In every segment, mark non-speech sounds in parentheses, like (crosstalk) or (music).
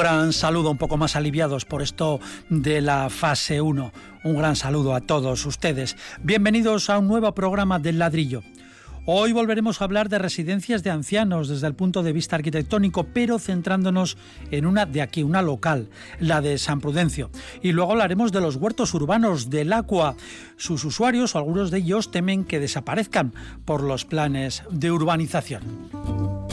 Gran saludo, un poco más aliviados por esto de la fase 1. Un gran saludo a todos ustedes. Bienvenidos a un nuevo programa del ladrillo. Hoy volveremos a hablar de residencias de ancianos desde el punto de vista arquitectónico, pero centrándonos en una de aquí, una local, la de San Prudencio. Y luego hablaremos de los huertos urbanos del Aqua. Sus usuarios, algunos de ellos, temen que desaparezcan por los planes de urbanización.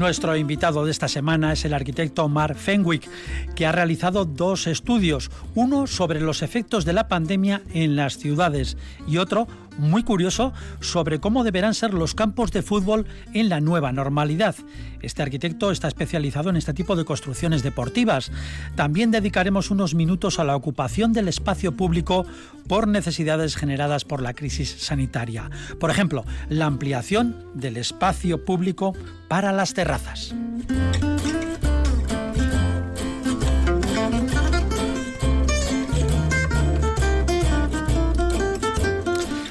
Nuestro invitado de esta semana es el arquitecto Mark Fenwick, que ha realizado dos estudios, uno sobre los efectos de la pandemia en las ciudades y otro muy curioso sobre cómo deberán ser los campos de fútbol en la nueva normalidad. Este arquitecto está especializado en este tipo de construcciones deportivas. También dedicaremos unos minutos a la ocupación del espacio público por necesidades generadas por la crisis sanitaria. Por ejemplo, la ampliación del espacio público para las terrazas.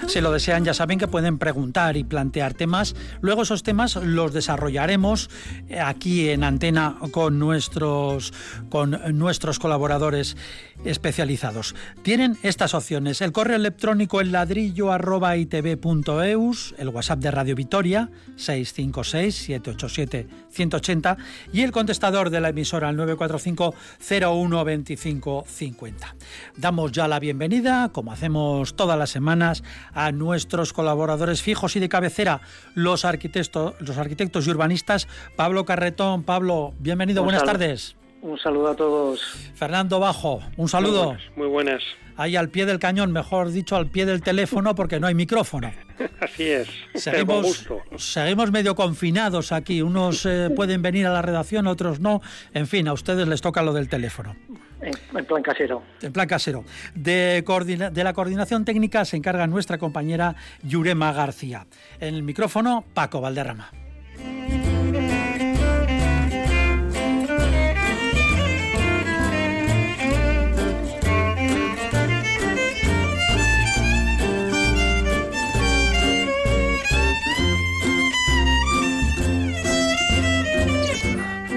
Si lo desean, ya saben que pueden preguntar y plantear temas. Luego esos temas los desarrollaremos eh, aquí en antena con nuestros, con nuestros colaboradores especializados. Tienen estas opciones: el correo electrónico el ladrillo el WhatsApp de Radio Vitoria 656-787-180 y el contestador de la emisora al 945 012550. Damos ya la bienvenida, como hacemos todas las semanas, nuestros colaboradores fijos y de cabecera, los arquitectos, los arquitectos y urbanistas. Pablo Carretón, Pablo, bienvenido, buenas tardes. Un saludo a todos. Fernando Bajo, un saludo. Muy buenas. Ahí al pie del cañón, mejor dicho, al pie del teléfono porque no hay micrófono. (laughs) Así es. Seguimos, seguimos medio confinados aquí. Unos eh, pueden venir a la redacción, otros no. En fin, a ustedes les toca lo del teléfono. En, plan casero. En plan casero. De, de la coordinación técnica se encarga nuestra compañera Yurema García. En el micrófono, Paco Valderrama.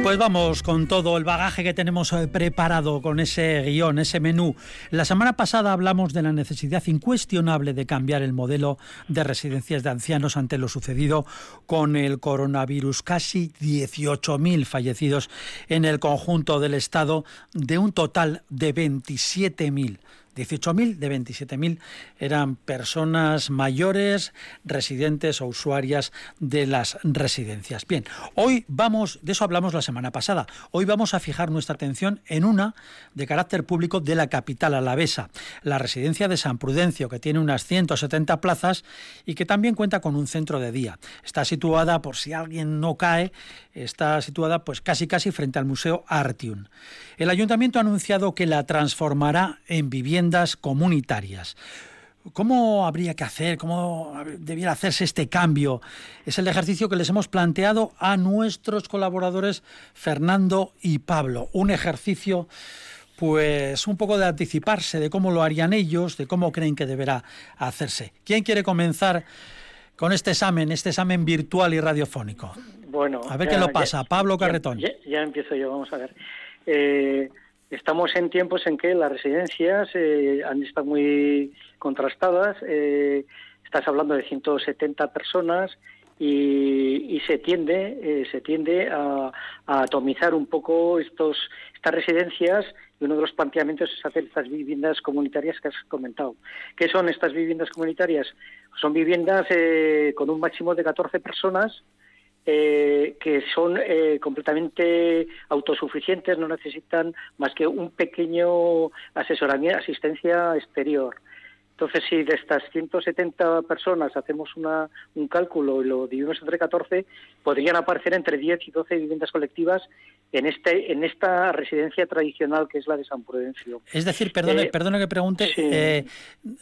Pues vamos con todo el bagaje que tenemos eh, preparado con ese guion, ese menú. La semana pasada hablamos de la necesidad incuestionable de cambiar el modelo de residencias de ancianos ante lo sucedido con el coronavirus. Casi 18.000 fallecidos en el conjunto del Estado de un total de 27.000 18.000 de 27.000 eran personas mayores, residentes o usuarias de las residencias. Bien, hoy vamos, de eso hablamos la semana pasada, hoy vamos a fijar nuestra atención en una de carácter público de la capital alavesa, la residencia de San Prudencio, que tiene unas 170 plazas y que también cuenta con un centro de día. Está situada, por si alguien no cae, está situada pues casi casi frente al Museo Artium. El ayuntamiento ha anunciado que la transformará en viviendas comunitarias. ¿Cómo habría que hacer? ¿Cómo debiera hacerse este cambio? Es el ejercicio que les hemos planteado a nuestros colaboradores Fernando y Pablo. Un ejercicio, pues, un poco de anticiparse de cómo lo harían ellos, de cómo creen que deberá hacerse. ¿Quién quiere comenzar con este examen, este examen virtual y radiofónico? Bueno, a ver qué lo pasa. Pablo Carretón. Ya, empiezo yo, vamos a ver. Eh, estamos en tiempos en que las residencias eh, han estado muy contrastadas. Eh, estás hablando de 170 personas y, se tiende, se tiende a, atomizar un poco estos estas residencias y uno de los planteamientos es hacer estas viviendas comunitarias que has comentado. ¿Qué son estas viviendas comunitarias? Son viviendas con un máximo de 14 personas eh, que son eh, completamente autosuficientes, no necesitan más que un pequeño asesoramiento, asistencia exterior. Entonces, si de estas 170 personas hacemos una, un cálculo y lo dividimos entre 14, podrían aparecer entre 10 y 12 viviendas colectivas en este en esta residencia tradicional que es la de San Prudencio. Es decir, perdone, eh, que pregunte, eh,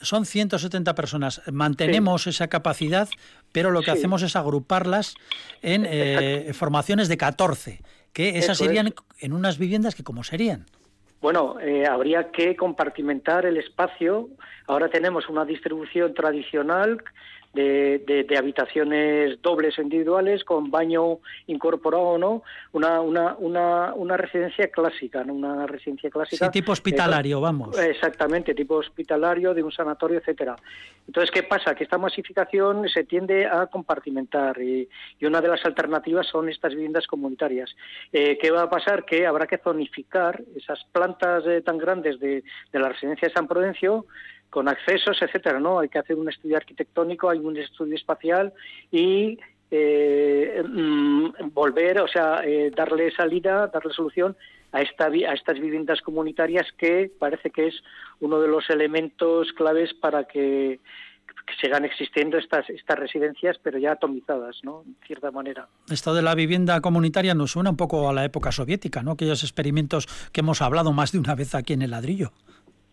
son 170 personas, mantenemos esa capacidad, pero lo que hacemos es agruparlas en eh, formaciones de 14, que esas serían en unas viviendas que cómo serían. Bueno, eh, habría que compartimentar el espacio. Ahora tenemos una distribución tradicional de, de, habitaciones dobles o individuales con baño incorporado o no, una, una, una, una residencia clásica, ¿no? una residencia clásica. Sí, tipo hospitalario, vamos. Exactamente, tipo hospitalario, de un sanatorio, etcétera. Entonces, ¿qué pasa? Que esta masificación se tiende a compartimentar y, y una de las alternativas son estas viviendas comunitarias. Eh, ¿Qué va a pasar? Que habrá que zonificar esas plantas eh, tan grandes de, de la residencia de San Prudencio con accesos, etcétera, ¿no? Hay que hacer un estudio arquitectónico, hay un estudio espacial y eh, mm, volver, o sea, eh, darle salida, darle solución a, esta, estas viviendas comunitarias que parece que es uno de los elementos claves para que, sigan existiendo estas, estas residencias, pero ya atomizadas, ¿no? En cierta manera. Esto de la vivienda comunitaria nos suena un poco a la época soviética, ¿no? Aquellos experimentos que hemos hablado más de una vez aquí en el ladrillo.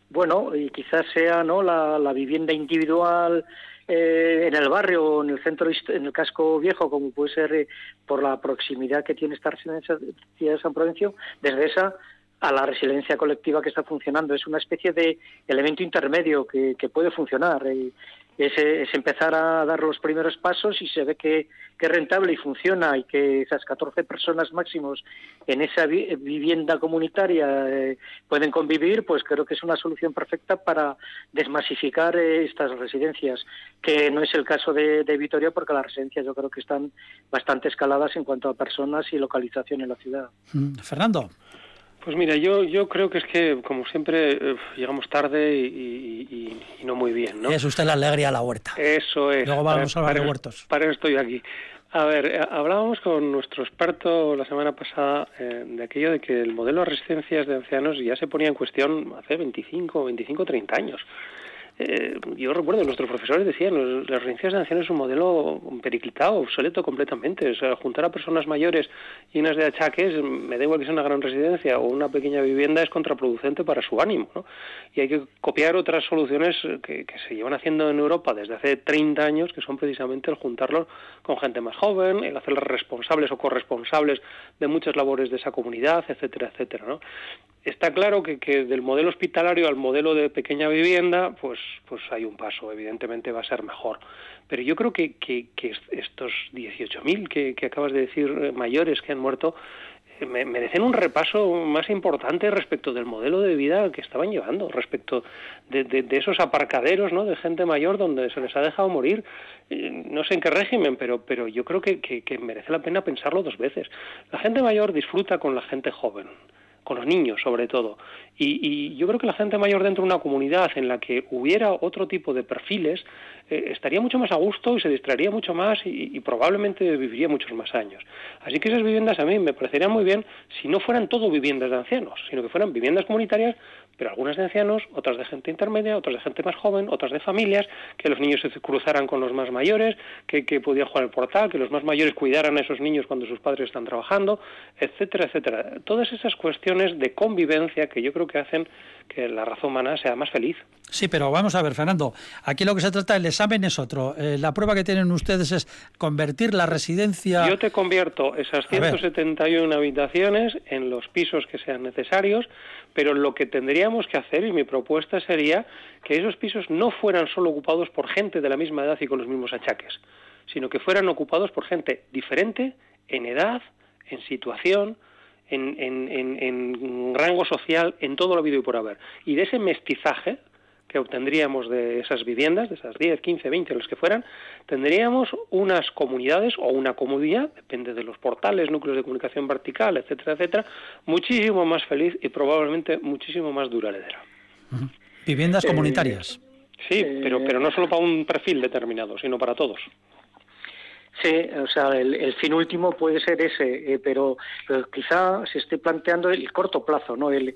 Bueno, y quizás sea no la, la vivienda individual eh, en el barrio o en el centro, en el casco viejo, como puede ser eh, por la proximidad que tiene esta residencia de San Provencio, desde esa a la resiliencia colectiva que está funcionando. Es una especie de elemento intermedio que, que puede funcionar. Eh, es, empezar a dar los primeros pasos y se ve que, es rentable y funciona y que esas 14 personas máximos en esa vivienda comunitaria eh, pueden convivir, pues creo que es una solución perfecta para desmasificar eh, estas residencias, que no es el caso de, de Vitoria porque las residencias yo creo que están bastante escaladas en cuanto a personas y localización en la ciudad. Mm, Fernando. Pues mira, yo, yo creo que es que, como siempre, eh, llegamos tarde y, no muy bien, ¿no? Es usted la alegría a la huerta. Eso es. Luego vamos a hablar de huertos. Para eso estoy aquí. A ver, eh, hablábamos con nuestro experto la semana pasada eh, de aquello de que el modelo de residencias de ancianos ya se ponía en cuestión hace 25, 25, 30 años. Eh, yo recuerdo, nuestros profesores decían, las residencias de ancianos es un modelo periclitado, obsoleto completamente. O sea, juntar a personas mayores llenas de achaques, me da igual que sea una gran residencia o una pequeña vivienda, es contraproducente para su ánimo. ¿no? Y hay que copiar otras soluciones que, que, se llevan haciendo en Europa desde hace 30 años, que son precisamente el juntarlos con gente más joven, el hacerlos responsables o corresponsables de muchas labores de esa comunidad, etcétera, etcétera. ¿no? Está claro que, del modelo hospitalario al modelo de pequeña vivienda, pues pues hay un paso, evidentemente va a ser mejor. Pero yo creo que, que, que estos 18.000 que, que acabas de decir eh, mayores que han muerto eh, merecen un repaso más importante respecto del modelo de vida que estaban llevando, respecto de, de, esos aparcaderos ¿no? de gente mayor donde se les ha dejado morir. Eh, no sé en qué régimen, pero, pero yo creo que merece la pena pensarlo dos veces. La gente mayor disfruta con la gente joven con los niños sobre todo. Y, yo creo que la gente mayor dentro de una comunidad en la que hubiera otro tipo de perfiles eh, estaría mucho más a gusto y se distraería mucho más y, probablemente viviría muchos más años. Así que esas viviendas a mí me parecerían muy bien si no fueran todo viviendas de ancianos, sino que fueran viviendas comunitarias, pero algunas de ancianos, otras de gente intermedia, otras de gente más joven, otras de familias, que los niños se cruzaran con los más mayores, que, que pudieran jugar el portal, que los más mayores cuidaran a esos niños cuando sus padres están trabajando, etcétera, etcétera. Todas esas cuestiones de convivencia que yo creo que hacen que la raza humana sea más feliz. Sí, pero vamos a ver, Fernando, aquí lo que se trata, el examen es otro. Eh, la prueba que tienen ustedes es convertir la residencia... Yo te convierto esas 171 habitaciones en los pisos que sean necesarios, pero lo que tendríamos que hacer, y mi propuesta sería que esos pisos no fueran solo ocupados por gente de la misma edad y con los mismos achaques, sino que fueran ocupados por gente diferente en edad, en situación, en, rango social, en todo lo habido y por haber. Y de ese mestizaje que obtendríamos de esas viviendas, de esas 10, 15, 20, los que fueran, tendríamos unas comunidades o una comunidad, depende de los portales, núcleos de comunicación vertical, etcétera, etcétera, muchísimo más feliz y probablemente muchísimo más duradera. Viviendas eh, comunitarias. Sí, pero, pero no solo para un perfil determinado, sino para todos. Sí, o sea, el, fin último puede ser ese, eh, pero, quizá se esté planteando el corto plazo, ¿no? El,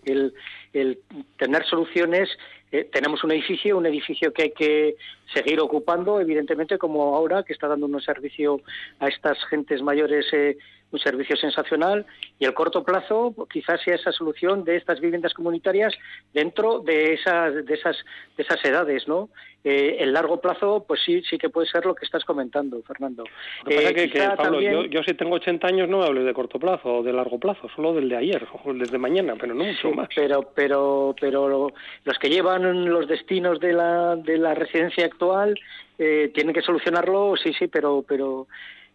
el, tener soluciones. Eh, tenemos un edificio, un edificio que hay que seguir ocupando, evidentemente, como ahora, que está dando un servicio a estas gentes mayores eh, un servicio sensacional y el corto plazo pues, quizás sea esa solución de estas viviendas comunitarias dentro de esas de esas de esas edades no eh, el largo plazo pues sí sí que puede ser lo que estás comentando Fernando. Lo que pasa eh, que, Pablo yo, yo si tengo 80 años no hablo de corto plazo o de largo plazo solo del de ayer (laughs) o desde mañana pero no mucho más. pero pero pero los que llevan los destinos de la de la residencia actual eh, tienen que solucionarlo sí sí pero pero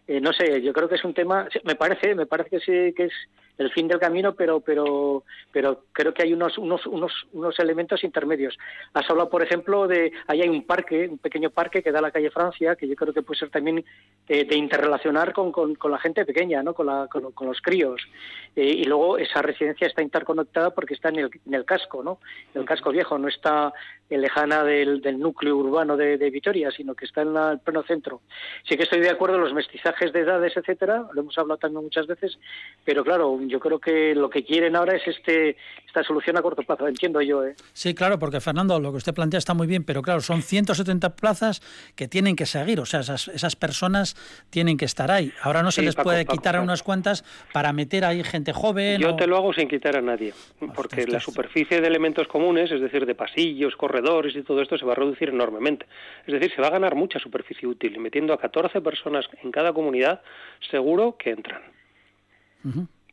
eh, no sé, yo creo que es un tema, me parece, me parece que sí que es el fin del camino, pero pero pero creo que hay unos unos unos unos elementos intermedios. Has hablado, por ejemplo, de ahí hay un parque, un pequeño parque que da a la calle Francia, que yo creo que puede ser también eh, de interrelacionar con, con, la gente pequeña, ¿no? Con, la, con, los críos. Eh, y luego esa residencia está interconectada porque está en el, en el casco, ¿no? El casco viejo no está lejana del, del núcleo urbano de, de, Vitoria, sino que está en el pleno centro. Sí que estoy de acuerdo los mestizajes de edades, etcétera, lo hemos hablado también muchas veces, pero claro, yo creo que lo que quieren ahora es este esta solución a corto plazo, entiendo yo. ¿eh? Sí, claro, porque Fernando, lo que usted plantea está muy bien, pero claro, son 170 plazas que tienen que seguir, o sea, esas, esas personas tienen que estar ahí. Ahora no se les puede quitar a unas cuantas para meter ahí gente joven. Yo te lo hago sin quitar a nadie, porque la superficie de elementos comunes, es decir, de pasillos, corredores y todo esto, se va a reducir enormemente. Es decir, se va a ganar mucha superficie útil y metiendo a 14 personas en cada comunidad, seguro que entran.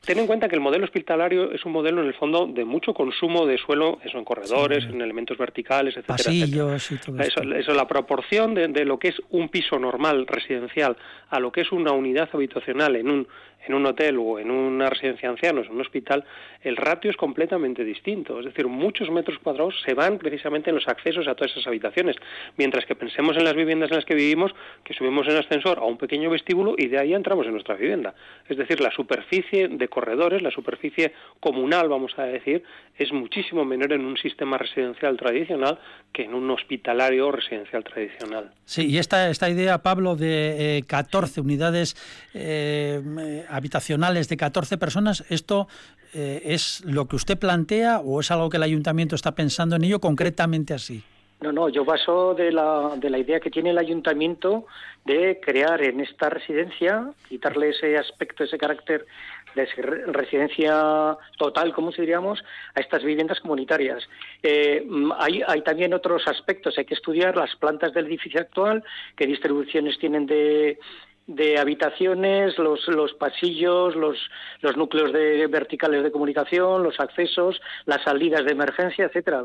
Ten en cuenta que el modelo hospitalario es un modelo en el fondo de mucho consumo de suelo, eso en corredores, en elementos verticales, etcétera. Pasillos y todo eso, eso, la proporción de, de, lo que es un piso normal residencial a lo que es una unidad habitacional en un en un hotel o en una residencia de ancianos, en un hospital, el ratio es completamente distinto. Es decir, muchos metros cuadrados se van precisamente en los accesos a todas esas habitaciones. Mientras que pensemos en las viviendas en las que vivimos, que subimos en ascensor a un pequeño vestíbulo y de ahí entramos en nuestra vivienda. Es decir, la superficie de corredores, la superficie comunal, vamos a decir, es muchísimo menor en un sistema residencial tradicional que en un hospitalario residencial tradicional. Sí, y esta, esta idea, Pablo, de 14 eh, unidades eh, habitacionales de 14 personas, ¿esto eh, es lo que usted plantea o es algo que el ayuntamiento está pensando en ello concretamente así? No, no, yo paso de la, de la idea que tiene el ayuntamiento de crear en esta residencia, quitarle ese aspecto, ese carácter de residencia total, como diríamos, a estas viviendas comunitarias. Eh, hay, hay también otros aspectos, hay que estudiar las plantas del edificio actual, qué distribuciones tienen de, de habitaciones, los, los pasillos, los, los núcleos de, verticales de comunicación, los accesos, las salidas de emergencia, etcétera.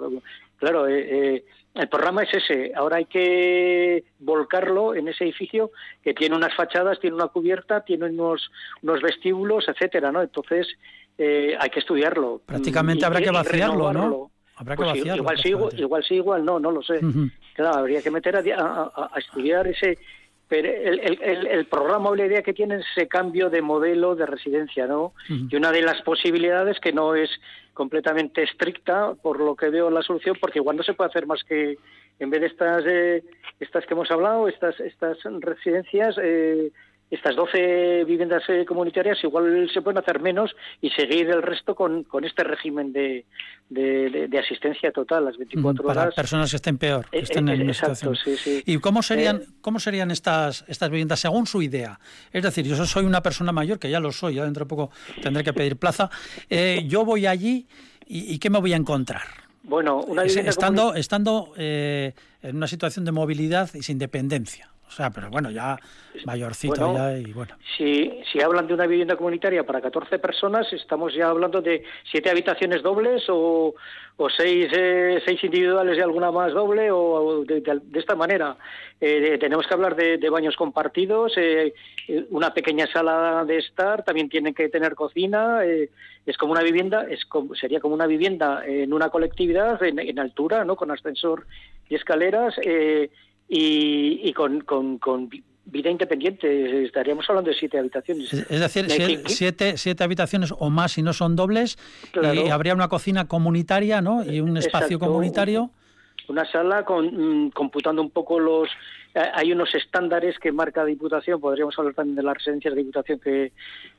Claro, eh, eh, el programa es ese. Ahora hay que volcarlo en ese edificio que tiene unas fachadas, tiene una cubierta, tiene unos, unos vestíbulos, etcétera, ¿no? Entonces eh, hay que estudiarlo. Prácticamente habrá que vaciarlo, ¿no? Habrá que pues vaciarlo. Igual sí, igual sí, igual no, no lo sé. Claro, habría que meter a estudiar ese pero el, el, el, programa o la idea que tiene es ese cambio de modelo de residencia, ¿no? Y una de las posibilidades que no es completamente estricta, por lo que veo la solución, porque igual no se puede hacer más que, en vez de estas, eh, estas que hemos hablado, estas, estas residencias, eh, estas 12 viviendas eh, comunitarias igual se pueden hacer menos y seguir el resto con, con este régimen de, de, asistencia total, las 24 horas. Para personas que estén peor, que eh, estén en eh, exacto, Sí, sí. ¿Y cómo serían, cómo serían estas, estas viviendas según su idea? Es decir, yo soy una persona mayor, que ya lo soy, ya dentro de poco tendré que pedir plaza. yo voy allí y, ¿qué me voy a encontrar? Bueno, una vivienda estando, estando en una situación de movilidad y sin dependencia. O sea, pero bueno, ya mayorcito ya y bueno. Si, si hablan de una vivienda comunitaria para 14 personas, estamos ya hablando de siete habitaciones dobles o, o seis, eh, seis individuales y alguna más doble o, de, esta manera. Eh, tenemos que hablar de, baños compartidos, eh, una pequeña sala de estar, también tienen que tener cocina. es como una vivienda, es como, sería como una vivienda en una colectividad en, en altura, ¿no? Con ascensor y escaleras y, con, con, vida independiente. Estaríamos hablando de siete habitaciones. Es decir, siete, siete, habitaciones o más si no son dobles. Y habría una cocina comunitaria ¿no? y un espacio comunitario. Una sala con, mm, computando un poco los hay unos estándares que marca Diputación, podríamos hablar también de las residencias de Diputación, que,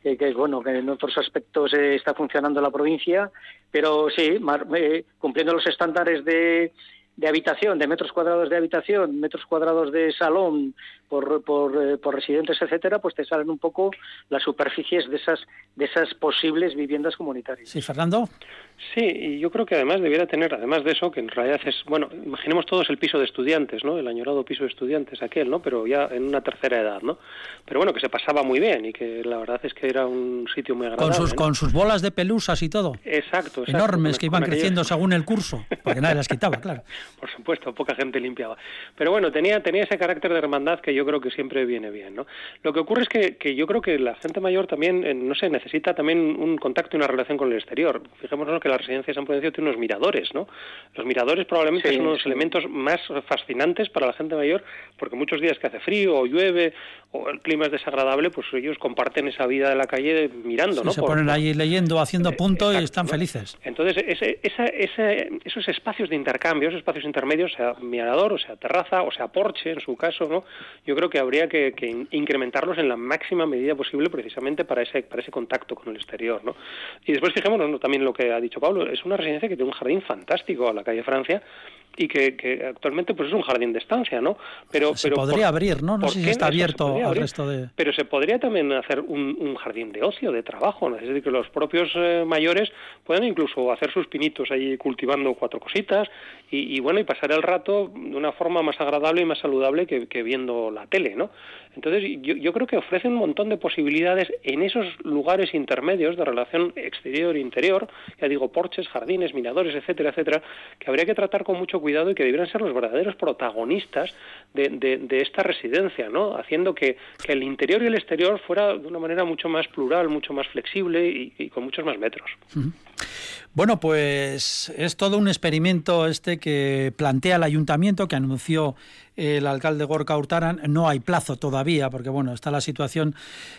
que, bueno, que en otros aspectos eh, está funcionando la provincia, pero sí, eh, cumpliendo los estándares de de habitación, de metros cuadrados de habitación, metros cuadrados de salón por, por, eh, por, residentes, etcétera, pues te salen un poco las superficies de esas de esas posibles viviendas comunitarias. Sí, Fernando. Sí, y yo creo que además debiera tener, además de eso, que en realidad es, bueno, imaginemos todos el piso de estudiantes, ¿no? El añorado piso de estudiantes, aquel, ¿no? Pero ya en una tercera edad, ¿no? Pero bueno, que se pasaba muy bien y que la verdad es que era un sitio muy agradable. Con sus, con sus bolas de pelusas y todo. Exacto, exacto Enormes, que iban creciendo según el curso, porque nadie las quitaba, claro. (laughs) Por supuesto, poca gente limpiaba. Pero bueno, tenía, tenía ese carácter de hermandad que yo creo que siempre viene bien, ¿no? Lo que ocurre es que, que yo creo que la gente mayor también, eh, no sé, necesita también un contacto y una relación con el exterior. Fijémonos que las residencias han podido tiene unos miradores, ¿no? Los miradores probablemente son uno de los elementos más fascinantes para la gente mayor, porque muchos días que hace frío o llueve o el clima es desagradable, pues ellos comparten esa vida de la calle mirando, ¿no? Se ponen ahí leyendo, haciendo punto y están felices. Entonces, ese, esos espacios de intercambio, esos espacios intermedios, sea mirador, o sea terraza, o sea porche, en su caso, ¿no? Yo creo que habría que, incrementarlos en la máxima medida posible precisamente para ese, para ese contacto con el exterior, ¿no? Y después fijémonos también lo que ha dicho Pablo, es una residencia que tiene un jardín fantástico a la calle Francia y que, actualmente pues es un jardín de estancia, ¿no? Pero, se podría abrir, ¿no? No sé si está abierto al resto de... Pero se podría también hacer un, jardín de ocio, de trabajo, ¿no? es decir, que los propios eh, mayores puedan incluso hacer sus pinitos ahí cultivando cuatro cositas y, bueno, y pasar el rato de una forma más agradable y más saludable que, viendo la tele, ¿no? Entonces, yo, yo, creo que ofrece un montón de posibilidades en esos lugares intermedios de relación exterior-interior, ya digo, porches, jardines, miradores, etcétera, etcétera, que habría que tratar con mucho cuidado y que debieran ser los verdaderos protagonistas de, de, esta residencia, ¿no? Haciendo que, que, el interior y el exterior fuera de una manera mucho más plural, mucho más flexible y, con muchos más metros. Bueno, pues es todo un experimento este que plantea el ayuntamiento, que anunció el alcalde Gorka Hurtaran. No hay plazo todavía, porque bueno, está la situación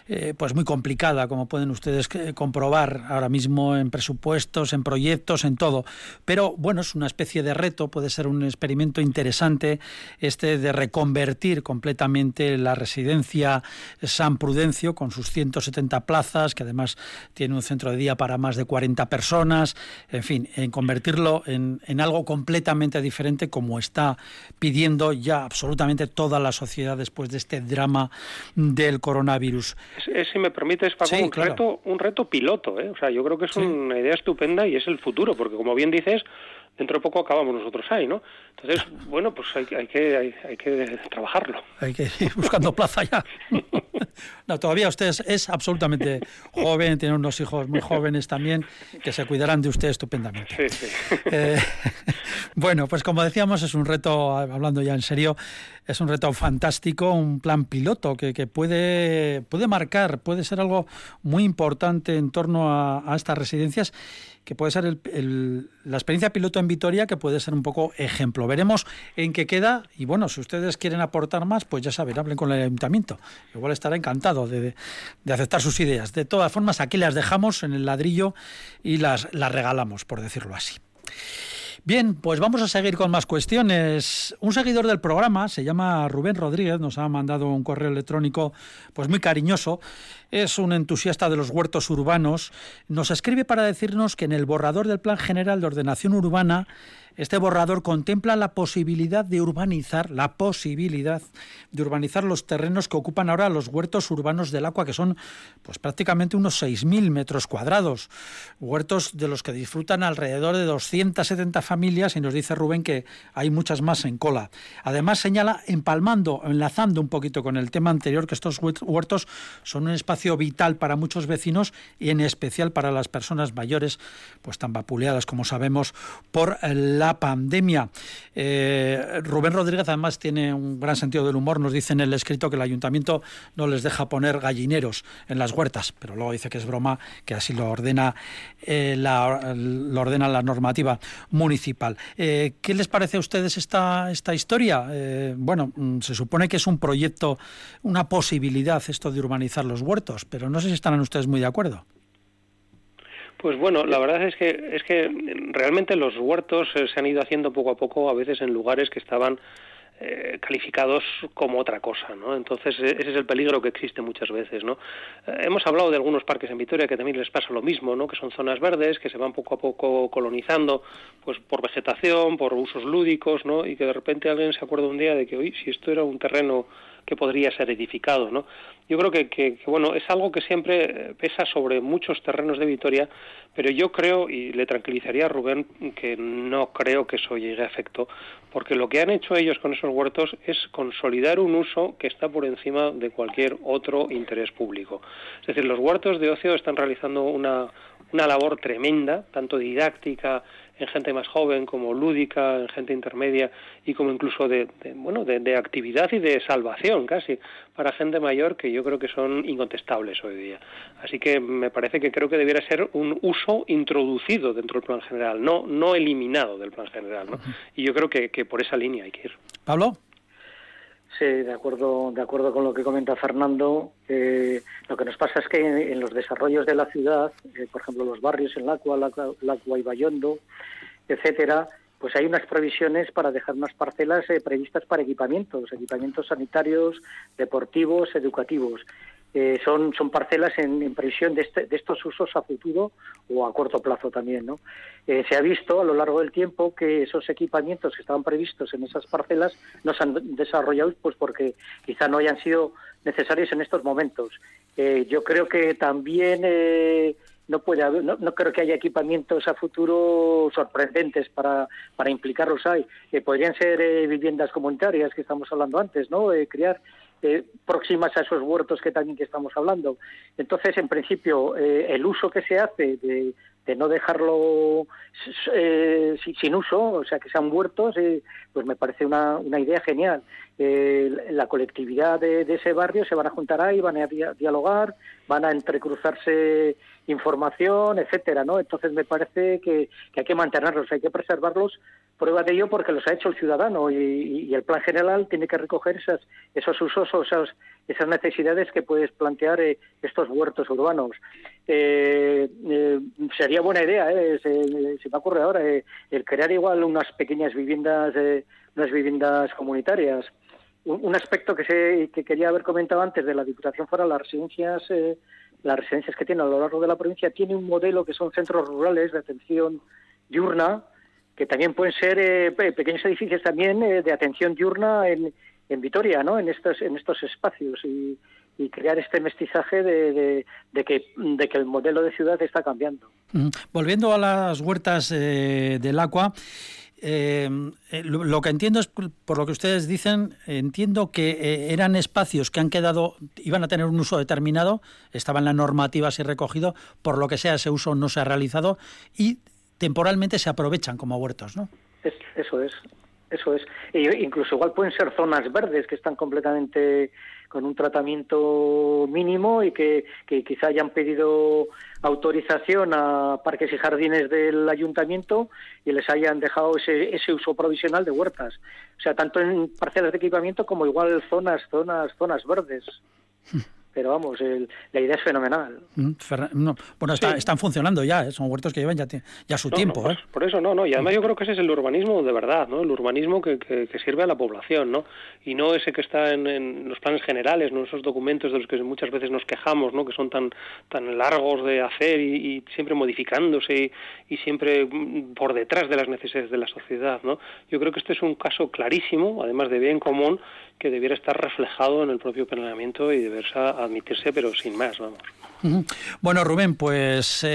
eh, pues muy complicada, como pueden ustedes eh, comprobar ahora mismo en presupuestos, en proyectos, en todo. Pero bueno, es una especie de reto, puede ser un experimento interesante este de reconvertir completamente la residencia San Prudencio con sus 170 plazas, que además tiene un centro de día para más de 40 personas, en fin, en convertirlo en, en algo completamente diferente como está pidiendo ya absolutamente toda la sociedad después de este drama del coronavirus. si me permites, Paco, un, reto, un reto piloto. ¿eh? O sea, yo creo que es una idea estupenda y es el futuro, porque como bien dices, dentro de poco acabamos nosotros ahí, ¿no? Entonces, (laughs) bueno, pues hay, hay que, hay, que trabajarlo. Hay que ir buscando (laughs) plaza ya. No, todavía usted es, absolutamente joven, tiene unos hijos muy jóvenes también que se cuidarán de usted estupendamente. Sí, sí. Eh, (laughs) bueno, pues como decíamos, es un reto, hablando ya en serio, es un reto fantástico, un plan piloto que, puede, puede marcar, puede ser algo muy importante en torno a, a estas residencias que puede ser el, la experiencia piloto en Vitoria, que puede ser un poco ejemplo. Veremos en qué queda y bueno, si ustedes quieren aportar más, pues ya saben, hablen con el ayuntamiento. Igual estará encantado de, de aceptar sus ideas. De todas formas, aquí las dejamos en el ladrillo y las, las regalamos, por decirlo así. Bien, pues vamos a seguir con más cuestiones. Un seguidor del programa se llama Rubén Rodríguez, nos ha mandado un correo electrónico pues muy cariñoso. Es un entusiasta de los huertos urbanos. Nos escribe para decirnos que en el borrador del Plan General de Ordenación Urbana este borrador contempla la posibilidad de urbanizar, la posibilidad de urbanizar los terrenos que ocupan ahora los huertos urbanos del Agua, que son pues prácticamente unos 6.000 metros cuadrados. Huertos de los que disfrutan alrededor de 270 familias y nos dice Rubén que hay muchas más en cola. Además señala, empalmando, enlazando un poquito con el tema anterior, que estos huertos son un espacio vital para muchos vecinos y en especial para las personas mayores, pues tan vapuleadas como sabemos por el la pandemia. Eh, Rubén Rodríguez además tiene un gran sentido del humor, nos dice en el escrito que el ayuntamiento no les deja poner gallineros en las huertas, pero luego dice que es broma, que así lo ordena, eh, la, lo ordena la normativa municipal. Eh, ¿Qué les parece a ustedes esta, esta historia? bueno, mm, se supone que es un proyecto, una posibilidad esto de urbanizar los huertos, pero no sé si estarán ustedes muy de acuerdo. Pues bueno, la verdad es que es que realmente los huertos eh, se han ido haciendo poco a poco, a veces en lugares que estaban eh, calificados como otra cosa, ¿no? Entonces e, ese es el peligro que existe muchas veces, ¿no? Eh, hemos hablado de algunos parques en Vitoria que también les pasa lo mismo, ¿no? Que son zonas verdes que se van poco a poco colonizando, pues por vegetación, por usos lúdicos, ¿no? Y que de repente alguien se acuerda un día de que, oye, si esto era un terreno que podría ser edificado, ¿no? Yo creo que, que, bueno, es algo que siempre pesa sobre muchos terrenos de Vitoria, pero yo creo, y le tranquilizaría a Rubén, que no creo que eso llegue a efecto, porque lo que han hecho ellos con esos huertos es consolidar un uso que está por encima de cualquier otro interés público. Es decir, los huertos de ocio están realizando una, una labor tremenda, tanto didáctica en gente más joven como lúdica, en gente intermedia y como incluso de, bueno de, actividad y de salvación casi para gente mayor que yo creo que son incontestables hoy día. Así que me parece que creo que debiera ser un uso introducido dentro del plan general, no no eliminado del plan general, ¿no? Y yo creo que, que por esa línea hay que ir. Pablo. Sí, de acuerdo, de acuerdo con lo que comenta Fernando. Eh, lo que nos pasa es que en, los desarrollos de la ciudad, eh, por ejemplo, los barrios en Lacua, Lacua y Bayondo, etcétera, pues hay unas previsiones para dejar unas parcelas eh, previstas para equipamientos, equipamientos sanitarios, deportivos, educativos. Eh, son, son parcelas en, previsión de, este, de, estos usos a futuro o a corto plazo también. ¿no? Eh, se ha visto a lo largo del tiempo que esos equipamientos que estaban previstos en esas parcelas no se han desarrollado pues porque quizá no hayan sido necesarios en estos momentos. Eh, yo creo que también no puede haber, no, creo que haya equipamientos a futuro sorprendentes para, para implicarlos ahí. podrían ser viviendas comunitarias que estamos hablando antes, ¿no? crear eh, próximas a esos huertos que también que estamos hablando. Entonces, en principio, eh, el uso que se hace de, no dejarlo eh, sin uso, o sea, que sean huertos, pues me parece una, una idea genial. la colectividad de, ese barrio se van a juntar ahí, van a dialogar, van a entrecruzarse información, etcétera, ¿no? Entonces me parece que, que hay que mantenerlos, hay que preservarlos Prueba de ello porque los ha hecho el ciudadano y, el plan general tiene que recoger esas, esos usos o esas, esas necesidades que puedes plantear eh, estos huertos urbanos. Eh, eh, sería buena idea, se, me ocurre ahora, el crear igual unas pequeñas viviendas, unas viviendas comunitarias. Un, aspecto que, se, que quería haber comentado antes de la Diputación Foral, las residencias las residencias que tiene a lo largo de la provincia tiene un modelo que son centros rurales de atención diurna que también pueden ser eh, pequeños edificios también eh, de atención diurna en, en Vitoria, ¿no? En estos, en estos espacios y, crear este mestizaje de, de, que, de que el modelo de ciudad está cambiando. Volviendo a las huertas eh, del agua, lo, que entiendo es, por lo que ustedes dicen, entiendo que eran espacios que han quedado, iban a tener un uso determinado, estaba en la normativa así recogido, por lo que sea ese uso no se ha realizado y temporalmente se aprovechan como huertos, ¿no? eso es, eso es. incluso igual pueden ser zonas verdes que están completamente con un tratamiento mínimo y que, quizá hayan pedido autorización a parques y jardines del ayuntamiento y les hayan dejado ese, ese uso provisional de huertas. O sea, tanto en parcelas de equipamiento como igual zonas, zonas, zonas verdes. (laughs) pero vamos, la idea es fenomenal. Mm, bueno, están funcionando ya, ¿eh? son huertos que llevan ya, ya su tiempo. Pues ¿eh? Por eso no, no, y además yo creo que ese es el urbanismo de verdad, ¿no? El urbanismo que, que, sirve a la población, ¿no? Y no ese que está en, los planes generales, ¿no? Esos documentos de los que muchas veces nos quejamos, ¿no? Que son tan, tan largos de hacer y, siempre modificándose y, siempre mm, por detrás de las necesidades de la sociedad, ¿no? Yo creo que este es un caso clarísimo, además de bien común, que debiera estar reflejado en el propio planeamiento y deberse admitirse, pero sin más, vamos. Bueno, Rubén, pues eh,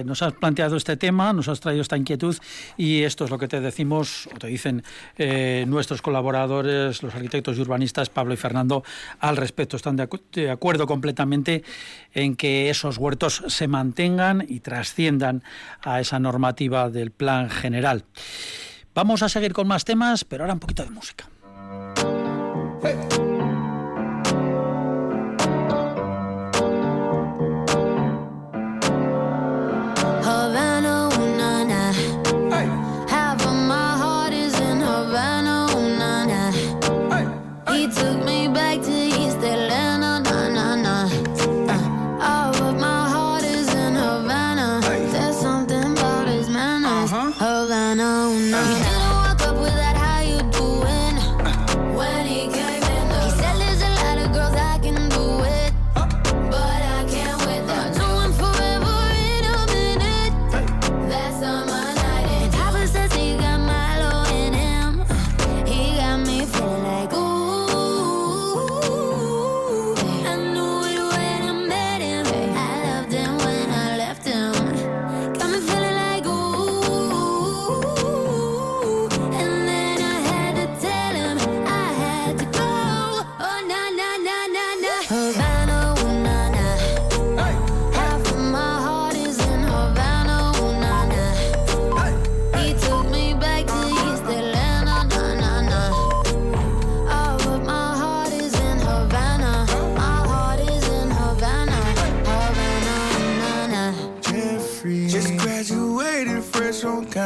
eh, nos has planteado este tema, nos has traído esta inquietud y esto es lo que te decimos, o te dicen eh, nuestros colaboradores, los arquitectos y urbanistas, Pablo y Fernando, al respecto. Están de, acuerdo completamente en que esos huertos se mantengan y trasciendan a esa normativa del plan general. Vamos a seguir con más temas, pero ahora un poquito de música.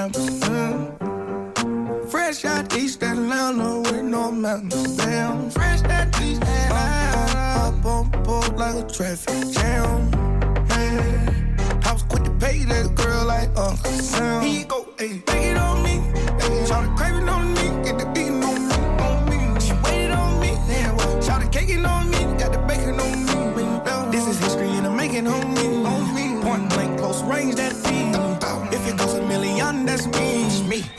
Campus. Mm. Fresh out East Atlanta with no mountains. Damn. Fresh out East Atlanta. Up, on board like a traffic jam. Yeah. I was quick to pay that girl like Uncle Sam. You go,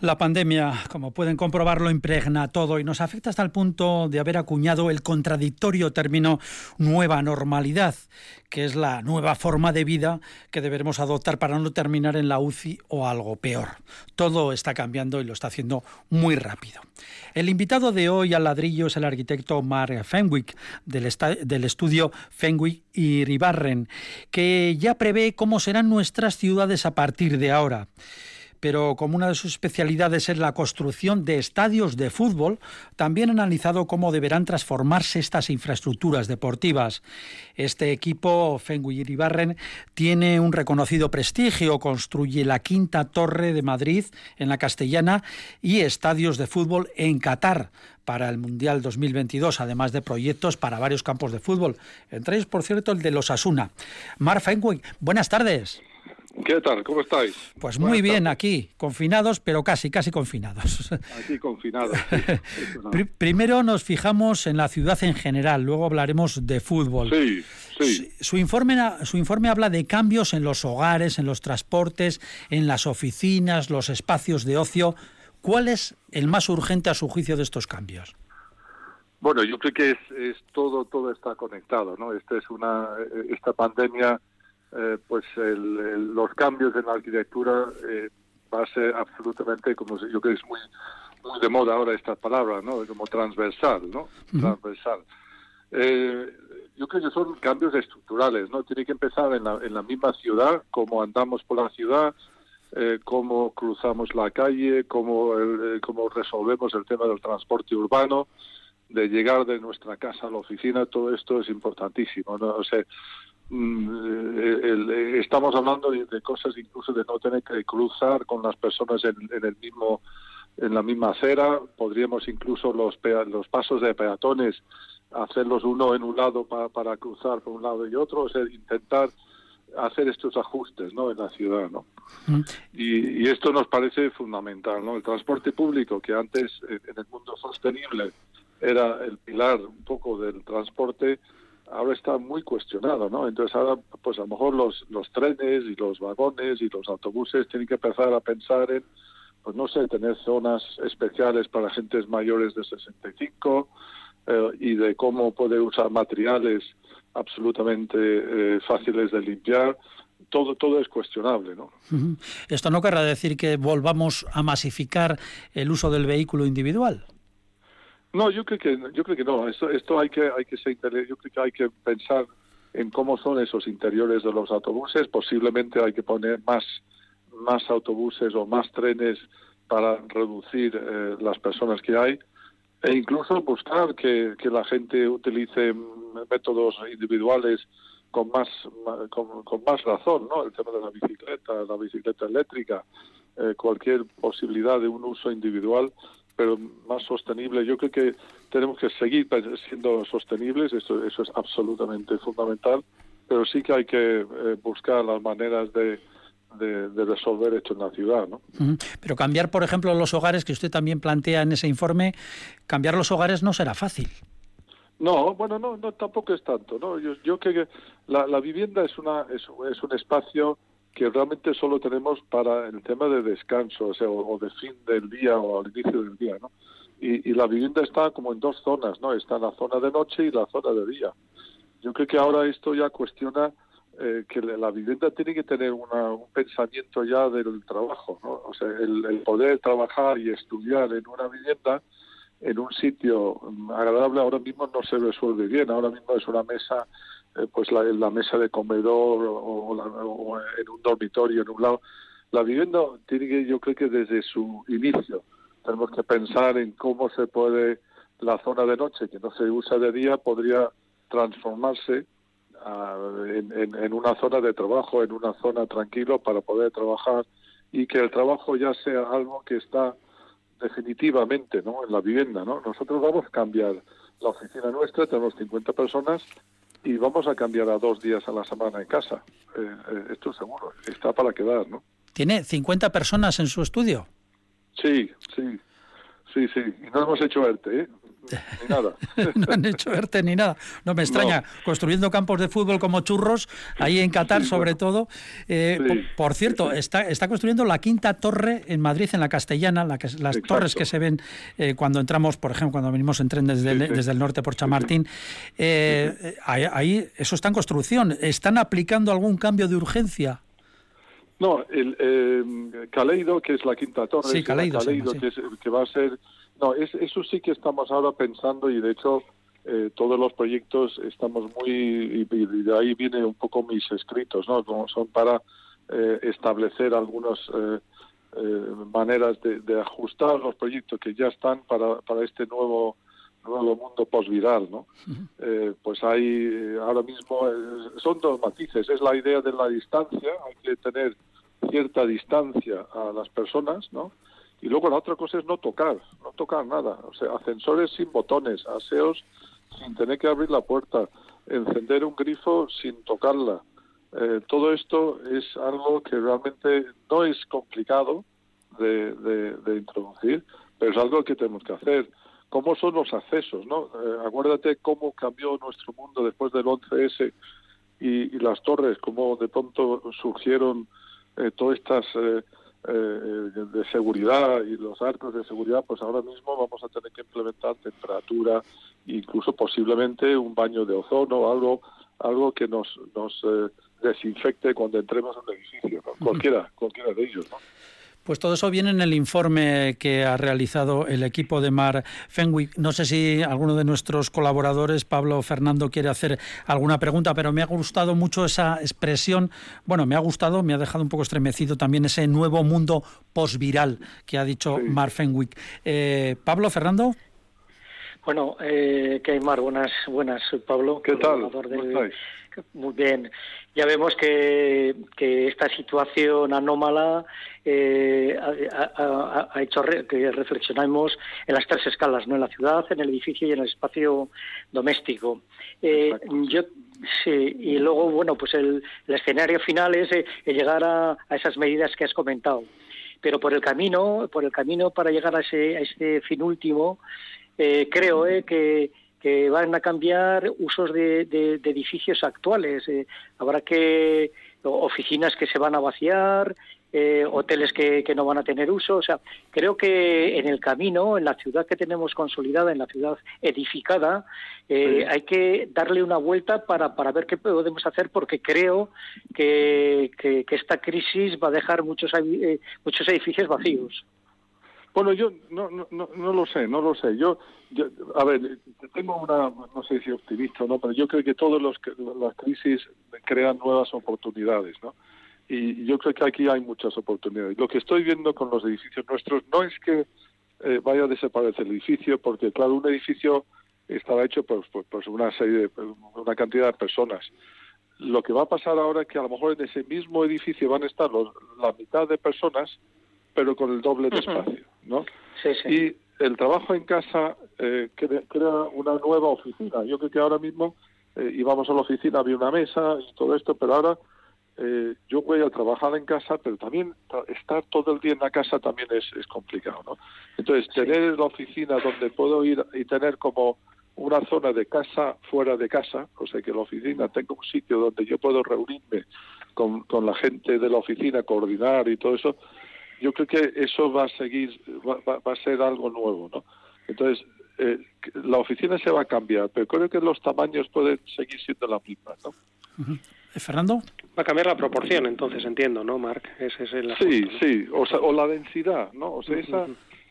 La pandemia, como pueden comprobar, lo impregna todo y nos afecta hasta el punto de haber acuñado el contradictorio término nueva normalidad, que es la nueva forma de vida que deberemos adoptar para no terminar en la UCI o algo peor. Todo está cambiando y lo está haciendo muy rápido. El invitado de hoy al ladrillo es el arquitecto Mark Fenwick del, del estudio Fenwick y Ribarren, que ya prevé cómo serán nuestras ciudades a partir de ahora pero como una de sus especialidades es la construcción de estadios de fútbol, también ha analizado cómo deberán transformarse estas infraestructuras deportivas. Este equipo, Fenwick Ibarren, tiene un reconocido prestigio, construye la quinta torre de Madrid en la Castellana y estadios de fútbol en Qatar para el Mundial 2022, además de proyectos para varios campos de fútbol, entre ellos, por cierto, el de los Asuna. Mar Fenwick, buenas tardes. ¿Qué tal? ¿Cómo estáis? Pues muy bien, aquí, confinados, pero casi, casi confinados. (laughs) Aquí confinados. (laughs) Primero nos fijamos en la ciudad en general, luego hablaremos de fútbol. Sí, sí. Su, informe, su informe habla de cambios en los hogares, en los transportes, en las oficinas, los espacios de ocio. ¿Cuál es el más urgente a su juicio de estos cambios? Bueno, yo creo que es, es todo, todo está conectado, ¿no? Esta es una, esta pandemia eh, pues los cambios en la arquitectura eh, va a ser absolutamente, como yo creo que es muy, muy de moda ahora esta palabra, ¿no? Como transversal, ¿no? Transversal. Eh, yo creo que son cambios estructurales, ¿no? Tiene que empezar en la, en la misma ciudad, cómo andamos por la ciudad, cómo cruzamos la calle, cómo, cómo resolvemos el tema del transporte urbano, de llegar de nuestra casa a la oficina, todo esto es importantísimo, ¿no? O sea, eh, estamos hablando de, cosas incluso de no tener que cruzar con las personas en, el mismo en la misma acera podríamos incluso los los pasos de peatones hacerlos uno en un lado para cruzar por un lado y otro o sea intentar hacer estos ajustes ¿no? en la ciudad ¿no? Mm. y, y, esto nos parece fundamental ¿no? el transporte público que antes en el mundo sostenible era el pilar un poco del transporte ahora está muy cuestionado, ¿no? Entonces ahora, pues a lo mejor los, los trenes y los vagones y los autobuses tienen que empezar a pensar en, pues no sé, tener zonas especiales para gentes mayores de 65 eh, y de cómo poder usar materiales absolutamente eh, fáciles de limpiar. Todo, todo es cuestionable, ¿no? Esto no querrá decir que volvamos a masificar el uso del vehículo individual. No, yo creo que yo creo que no. Esto, esto hay que hay que ser, yo creo que hay que pensar en cómo son esos interiores de los autobuses. Posiblemente hay que poner más más autobuses o más trenes para reducir eh, las personas que hay e incluso buscar que, que la gente utilice métodos individuales con más con, más razón, ¿no? El tema de la bicicleta, la bicicleta eléctrica, eh, cualquier posibilidad de un uso individual pero más sostenible. Yo creo que tenemos que seguir siendo sostenibles, eso, eso es absolutamente fundamental, pero sí que hay que eh, buscar las maneras de, de, resolver esto en la ciudad. ¿no? Pero cambiar, por ejemplo, los hogares que usted también plantea en ese informe, cambiar los hogares no será fácil. No, bueno, no, no tampoco es tanto. ¿no? Yo, yo creo que la, la vivienda es, una, es, es un espacio que realmente solo tenemos para el tema de descanso, o sea, o, de fin del día o al inicio del día, ¿no? Y, la vivienda está como en dos zonas, ¿no? Está la zona de noche y la zona de día. Yo creo que ahora esto ya cuestiona eh, que la vivienda tiene que tener una, un pensamiento ya del trabajo, ¿no? O sea, el, poder trabajar y estudiar en una vivienda en un sitio agradable ahora mismo no se resuelve bien. Ahora mismo es una mesa, pues la, la, mesa de comedor o, en un dormitorio en un lado. La vivienda tiene que, yo creo que desde su inicio, tenemos que pensar en cómo se puede la zona de noche que no se usa de día podría transformarse en, una zona de trabajo, en una zona tranquilo para poder trabajar y que el trabajo ya sea algo que está definitivamente ¿no? en la vivienda. ¿no? Nosotros vamos a cambiar la oficina nuestra, tenemos 50 personas y vamos a cambiar a dos días a la semana en casa. Eh, eh, esto seguro, está para quedar. ¿no? ¿Tiene 50 personas en su estudio? Sí, sí. Sí, sí, y no hemos hecho ERTE, ¿eh? Ni nada. (laughs) no han hecho verte ni nada. No me extraña, construyendo campos de fútbol como churros, ahí en Qatar sobre todo. Eh, por, cierto, está, está construyendo la quinta torre en Madrid, en la Castellana, la que, las torres que se ven eh, cuando entramos, por ejemplo, cuando venimos en tren desde, el, desde el norte por Chamartín. Eh, ahí, eso está en construcción. ¿Están aplicando algún cambio de urgencia? No, el Caleido, que es la quinta torre, sí, Caleido, que, que va a ser no, eso sí que estamos ahora pensando y de hecho eh, todos los proyectos estamos muy y, de ahí viene un poco mis escritos, ¿no? Como son para eh, establecer algunas eh, maneras de, ajustar los proyectos que ya están para, para este nuevo nuevo mundo posviral, ¿no? pues hay ahora mismo son dos matices, es la idea de la distancia, hay que tener cierta distancia a las personas, ¿no? Y luego la otra cosa es no tocar, no tocar nada. O sea, ascensores sin botones, aseos sin tener que abrir la puerta, encender un grifo sin tocarla. Eh, todo esto es algo que realmente no es complicado de, introducir, pero es algo que tenemos que hacer. ¿Cómo son los accesos? ¿no? Eh, acuérdate cómo cambió nuestro mundo después del 11S y, las torres, cómo de pronto surgieron eh, todas estas eh, de seguridad y los arcos de seguridad, pues ahora mismo vamos a tener que implementar temperatura, incluso posiblemente un baño de ozono, algo, algo que nos, nos eh, desinfecte cuando entremos en el edificio, cualquiera, cualquiera de ellos. ¿no? Pues todo eso viene en el informe que ha realizado el equipo de Mar Fenwick. No sé si alguno de nuestros colaboradores, Pablo o Fernando, quiere hacer alguna pregunta, pero me ha gustado mucho esa expresión. Bueno, me ha gustado, me ha dejado un poco estremecido también ese nuevo mundo posviral que ha dicho Mar Fenwick. Eh, Pablo, Fernando. Bueno, eh, ¿qué hay, Mar? Buenas, buenas, Pablo. ¿Qué tal? Muy bien. Ya vemos que, que esta situación anómala eh, ha, hecho que reflexionemos en las tres escalas, no en la ciudad, en el edificio y en el espacio doméstico. Eh, yo sí, y luego bueno, pues el, escenario final es eh, llegar a, esas medidas que has comentado. Pero por el camino, por el camino para llegar a ese, a ese fin último, creo que que van a cambiar usos de, edificios actuales. Eh, habrá que oficinas que se van a vaciar, eh, hoteles que, no van a tener uso. O sea, creo que en el camino, en la ciudad que tenemos consolidada, en la ciudad edificada, eh, hay que darle una vuelta para, para ver qué podemos hacer, porque creo que, que, esta crisis va a dejar muchos, muchos edificios vacíos. Bueno, yo no, no, no, lo sé, no lo sé. Yo, a ver, tengo una, no sé si optimista o no, pero yo creo que todas las crisis crean nuevas oportunidades, ¿no? Y yo creo que aquí hay muchas oportunidades. Lo que estoy viendo con los edificios nuestros no es que eh, vaya a desaparecer el edificio, porque claro, un edificio estaba hecho por, por, una serie de, una cantidad de personas. Lo que va a pasar ahora es que a lo mejor en ese mismo edificio van a estar los, la mitad de personas pero con el doble de espacio, ¿no? Sí, sí. Y el trabajo en casa eh, crea, una nueva oficina. Yo creo que ahora mismo eh, íbamos a la oficina, había una mesa y todo esto, pero ahora eh, yo voy a trabajar en casa, pero también estar todo el día en la casa también es, es complicado, ¿no? Entonces, tener la oficina donde puedo ir y tener como una zona de casa fuera de casa, o sea, que la oficina tenga un sitio donde yo puedo reunirme con, con la gente de la oficina, coordinar y todo eso, yo creo que eso va a seguir, va, a ser algo nuevo, ¿no? Entonces, eh, la oficina se va a cambiar, pero creo que los tamaños pueden seguir siendo la misma, ¿no? ¿Eh, Fernando? Va a cambiar la proporción, entonces entiendo, ¿no, Marc? Ese es el sí, sí, o, o, la densidad, ¿no? O sea, esa,